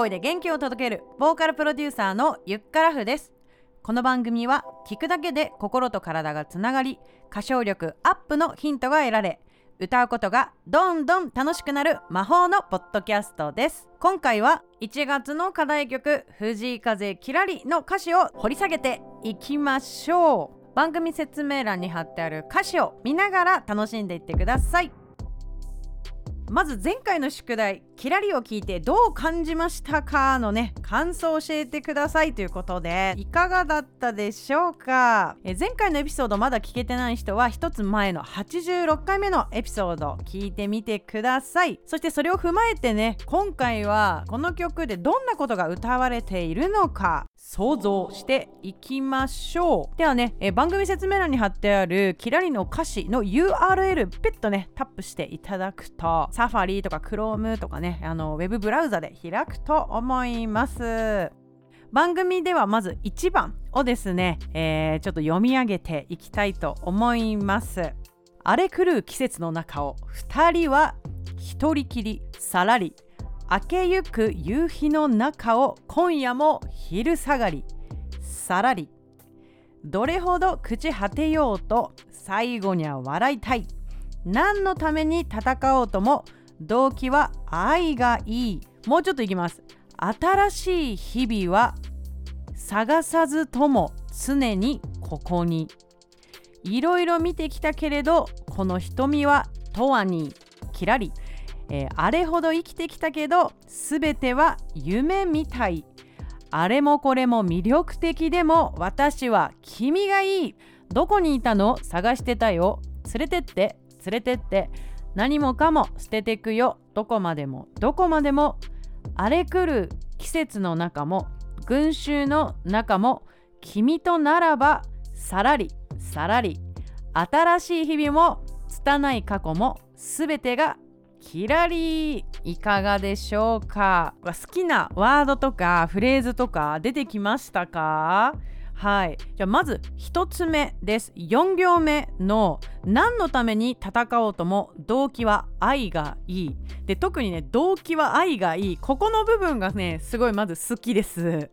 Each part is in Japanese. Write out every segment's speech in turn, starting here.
声で元気を届けるボーカルプロデューサーのゆっからふです。この番組は聞くだけで心と体がつながり歌唱力アップのヒントが得られ歌うことがどんどん楽しくなる魔法のポッドキャストです。今回は1月の課題曲「藤井風キラリ」の歌詞を掘り下げていきましょう。番組説明欄に貼ってある歌詞を見ながら楽しんでいってください。まず前回の宿題「キラリ」を聞いてどう感じましたかのね感想を教えてくださいということでいかがだったでしょうか？え前回のエピソードまだ聞けてない人は一つ前の86回目のエピソード聞いてみてください。そしてそれを踏まえてね今回はこの曲でどんなことが歌われているのか想像していきましょう。ではねえ番組説明欄に貼ってあるキラリの歌詞の URL ペッとねタップしていただくとサファリとか Chrome とかねあのウェブブラウザで開くと思います。番組ではまず1番をですね、えー、ちょっと読み上げていきたいと思います。荒れ狂う季節の中を2人は一人きりさらり明けゆく夕日の中を今夜も昼下がりさらり。どれほど朽ち果てようと最後には笑いたい。何のために戦おうとも動機は愛がいい。もうちょっといきます。新しい日々は探さずとも常にここに。いろいろ見てきたけれどこの瞳は永遠にきらり、えー、あれほど生きてきたけど全ては夢みたい。あれもこれも魅力的でも私は君がいい。どこにいたの？探してたよ。連れてって。連れてって。何もかも捨ててくよ。どこまでも。どこまでも。荒れ狂う季節の中も。群衆の中も。君とならばさらりさらり。新しい日々も。拙い過去も。全てがキラリ。いかがでしょうか。好きなワードとかフレーズとか出てきましたか？はい。じゃあまず1つ目です。4行目の何のために戦おうとも動機は愛がいい。で特にね動機は愛がいい。ここの部分がねすごいまず好きです。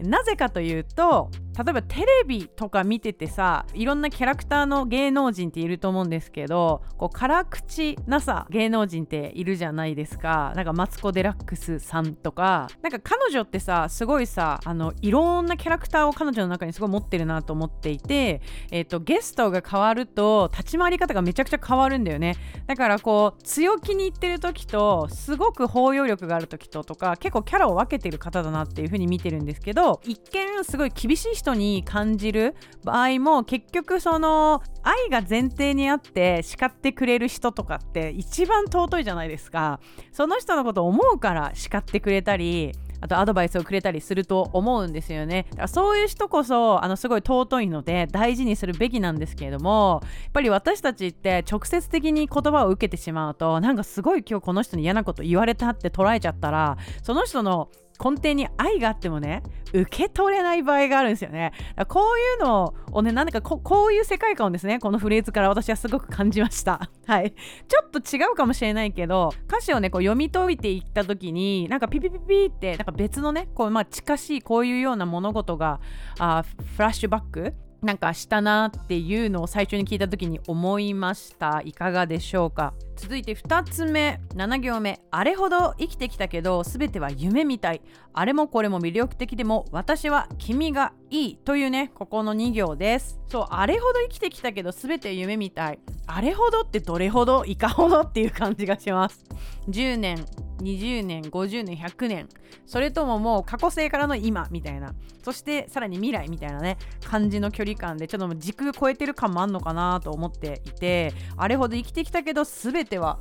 なぜかというと例えばテレビとか見ててさいろんなキャラクターの芸能人っていると思うんですけどこう辛口なさ芸能人っているじゃないですか。なんかマツコ・デラックスさんとか。なんか彼女ってさすごいさあのいろんなキャラクターを彼女の中にすごい持ってるなと思っていて、えーと、ゲストが変わると立ち回り方がめちゃくちゃ変わるんだよね。だからこう強気に言ってる時とすごく包容力がある時ととか結構キャラを分けてる方だなっていう風に見てるんですけど一見すごい厳しい人人に感じる場合も結局その愛が前提にあって叱ってくれる人とかって一番尊いじゃないですかその人のことを思うから叱ってくれたりあとアドバイスをくれたりすると思うんですよね。だからそういう人こそあのすごい尊いので大事にするべきなんですけれどもやっぱり私たちって直接的に言葉を受けてしまうとなんかすごい今日この人に嫌なこと言われたって捉えちゃったらその人の根底に愛があってもね受け取れない場合があるんですよね。こういうのをねなんだかこういう世界観をですねこのフレーズから私はすごく感じました。はい。ちょっと違うかもしれないけど歌詞をねこう読み解いていった時になんかピピピピってなんか別のねこうまあ近しいこういうような物事があフラッシュバックなんかしたなっていうのを最初に聞いた時に思いました。いかがでしょうか？続いて2つ目。7行目。あれほど生きてきたけど全ては夢みたい。あれもこれも魅力的でも私は君がいいというねここの2行です。そうあれほど生きてきたけど全て夢みたい。あれほどってどれほど？いかほどっていう感じがします。10年。20年50年100年。それとももう過去性からの今みたいな。そしてさらに未来みたいなね感じの距離感でちょっと時空超えてる感もあんのかなと思っていてあれほど生きてきたけど全ては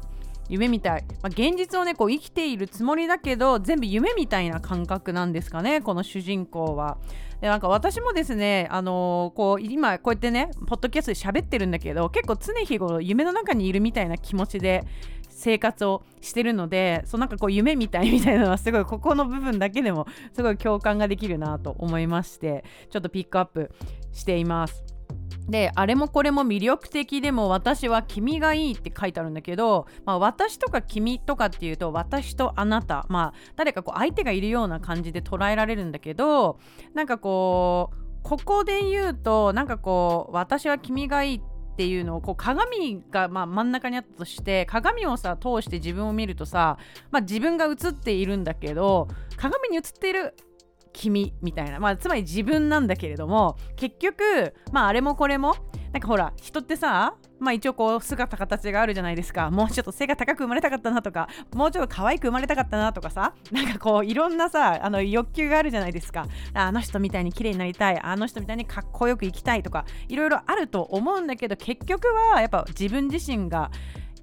夢みたい、まあ、現実をねこう生きているつもりだけど全部夢みたいな感覚なんですかねこの主人公は。でなんか私もですね、あのー、こう今こうやってねポッドキャストで喋ってるんだけど結構常日頃夢の中にいるみたいな気持ちで生活をしてるのでそうなんかこう夢みたいみたいなのはすごいここの部分だけでもすごい共感ができるなと思いましてちょっとピックアップしています。であれもこれも魅力的でも私は君がいいって書いてあるんだけど、まあ、私とか君とかっていうと私とあなたまあ誰かこう相手がいるような感じで捉えられるんだけどなんかこうここで言うとなんかこう私は君がいいってていうのをこう鏡がま真ん中にあったとして鏡をさ通して自分を見るとさ、まあ、自分が映っているんだけど鏡に映っている君みたいな、まあ、つまり自分なんだけれども結局、まあ、あれもこれもなんかほら人ってさまあ一応こう姿形があるじゃないですか。もうちょっと背が高く生まれたかったなとかもうちょっと可愛く生まれたかったなとかさ。なんかこういろんなさあの欲求があるじゃないですか。あの人みたいに綺麗になりたい。あの人みたいにかっこよく生きたいとかいろいろあると思うんだけど結局はやっぱ自分自身が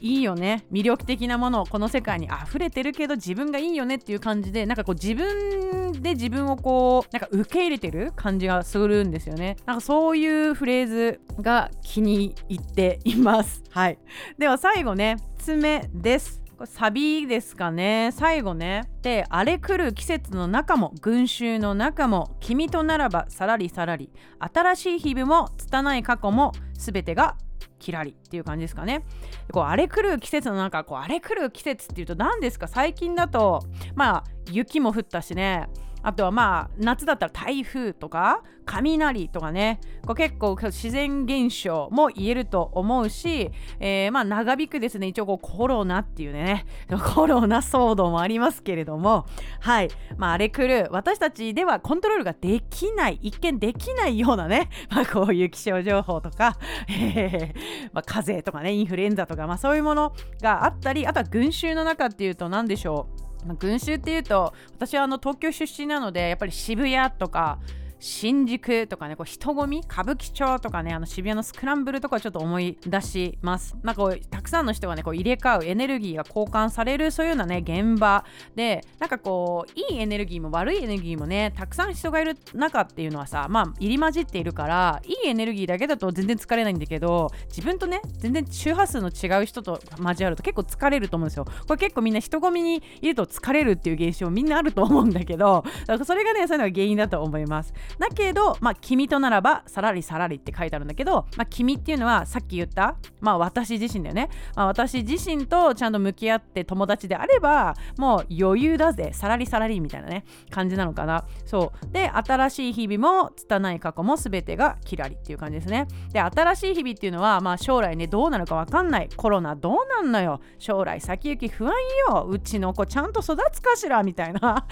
いいよね。魅力的なものこの世界に溢れてるけど自分がいいよねっていう感じでなんかこう自分で自分をこうなんか受け入れてる感じがするんですよね。なんかそういうフレーズが気に入っています。はい。では最後ね爪です。これサビですかね。最後ね。で荒れ狂う季節の中も群衆の中も君とならばさらりさらり。新しい日々も拙い過去も全てがキラリっていう感じですかね。こう荒れ狂う季節の中こう荒れ狂う季節っていうと何ですか？最近だとまあ雪も降ったしねあとはまあ夏だったら台風とか雷とかね。こう結構自然現象も言えると思うし、えー、まあ長引くですね。一応こうコロナっていうね。コロナ騒動もありますけれども。はい。まああれ来る。私たちではコントロールができない。一見できないようなね、まあ、こういう気象情報とか、え ーまあ、風邪とかね。インフルエンザとか、まあ、そういうものがあったりあとは群衆の中っていうと何でしょう。まあ、群衆っていうと私はあの東京出身なのでやっぱり渋谷とか新宿とかねこう人混み歌舞伎町とかねあの渋谷のスクランブルとかちょっと思い出します。なんかこうたくさんの人がねこう入れ替うエネルギーが交換されるそういうようなね現場でなんかこういいエネルギーも悪いエネルギーもねたくさん人がいる中っていうのはさまあ入り混じっているからいいエネルギーだけだと全然疲れないんだけど自分とね全然周波数の違う人と交わると結構疲れると思うんですよ。これ結構みんな人混みにいると疲れるっていう現象みんなあると思うんだけどだかそれがねそういうのが原因だと思います。だけど、まあ、君とならばさらりさらりって書いてあるんだけど、まあ、君っていうのはさっき言った、まあ、私自身だよね、まあ、私自身とちゃんと向き合って友達であればもう余裕だぜ。さらりさらりみたいなね感じなのかな。そう。で新しい日々も拙い過去も全てがキラリっていう感じですね。で新しい日々っていうのは、まあ、将来ねどうなるか分かんない。コロナどうなんのよ。将来先行き不安よ。うちの子ちゃんと育つかしら？みたいな。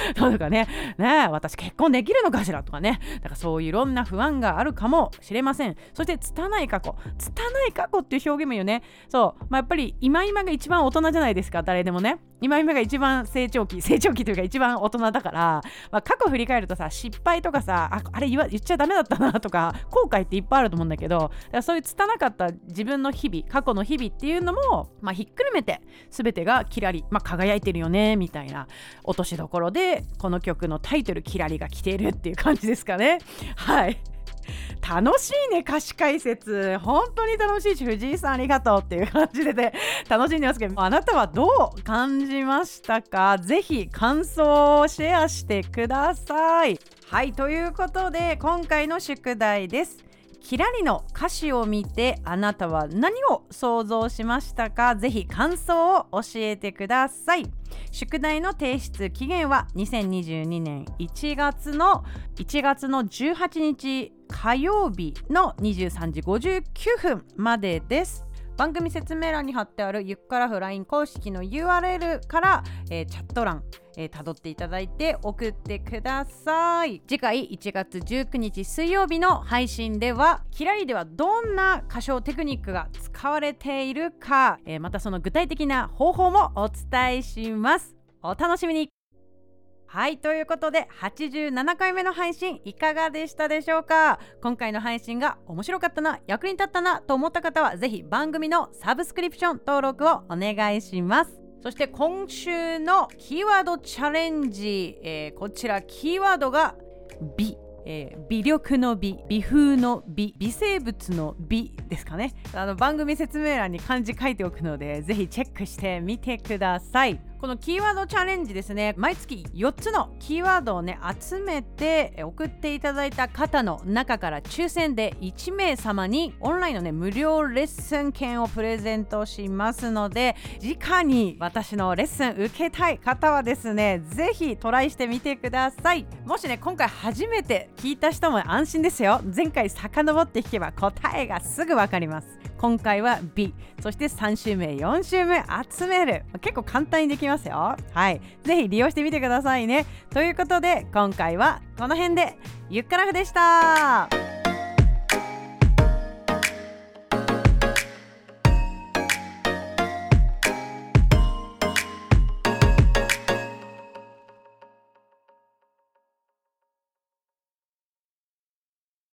とかねね私結婚できるのかしらとかね。だからそういういろんな不安があるかもしれません。そして拙い過去。拙い過去っていう表現もよね。そう、まあ、やっぱり今今が一番大人じゃないですか誰でもね。今今が一番成長期成長期というか一番大人だから、まあ、過去振り返るとさ失敗とかさああれ言わ言っちゃダメだったなとか 後悔っていっぱいあると思うんだけどそういう拙かった自分の日々過去の日々っていうのも、まあ、ひっくるめて全てがキラリ、まあ、輝いてるよねみたいな落としどころでこの曲のタイトル「キラリ」が来ているっていう感じですかね。はい。楽しいね歌詞解説。本当に楽しいし藤井さんありがとうっていう感じでね楽しんでますけどあなたはどう感じましたか？ぜひ感想をシェアしてください。はいということで今回の宿題です。キラリの歌詞を見てあなたは何を想像しましたか？ぜひ感想を教えてください。宿題の提出期限は2022年1月の1月の18日火曜日の23時59分までです。番組説明欄に貼ってあるゆっからふ LINE 公式の URL から、えー、チャット欄えー、辿っていただいて送ってください。次回1月19日水曜日の配信ではキラリではどんな歌唱テクニックが使われているか、えー、またその具体的な方法もお伝えします。お楽しみに。はいということで87回目の配信いかがでしたでしょうか？今回の配信が面白かったな役に立ったなと思った方はぜひ番組のサブスクリプション登録をお願いします。そして今週のキーワードチャレンジ、えー、こちらキーワードが美。えー、微力の美美風の美微生物の美ですかね。あの番組説明欄に漢字書いておくのでぜひチェックしてみてください。このキーワードチャレンジですね。毎月4つのキーワードをね集めて送っていただいた方の中から抽選で1名様にオンラインのね無料レッスン券をプレゼントしますので直に私のレッスン受けたい方はですねぜひトライしてみてください。もしね今回初めて聞いた人も安心ですよ。前回遡って聞けば答えがすぐわかります。今回は B そして3週目4週目集める。結構簡単にできますよ。はい。ぜひ利用してみてくださいね。ということで今回はこの辺でゆっくらふでした。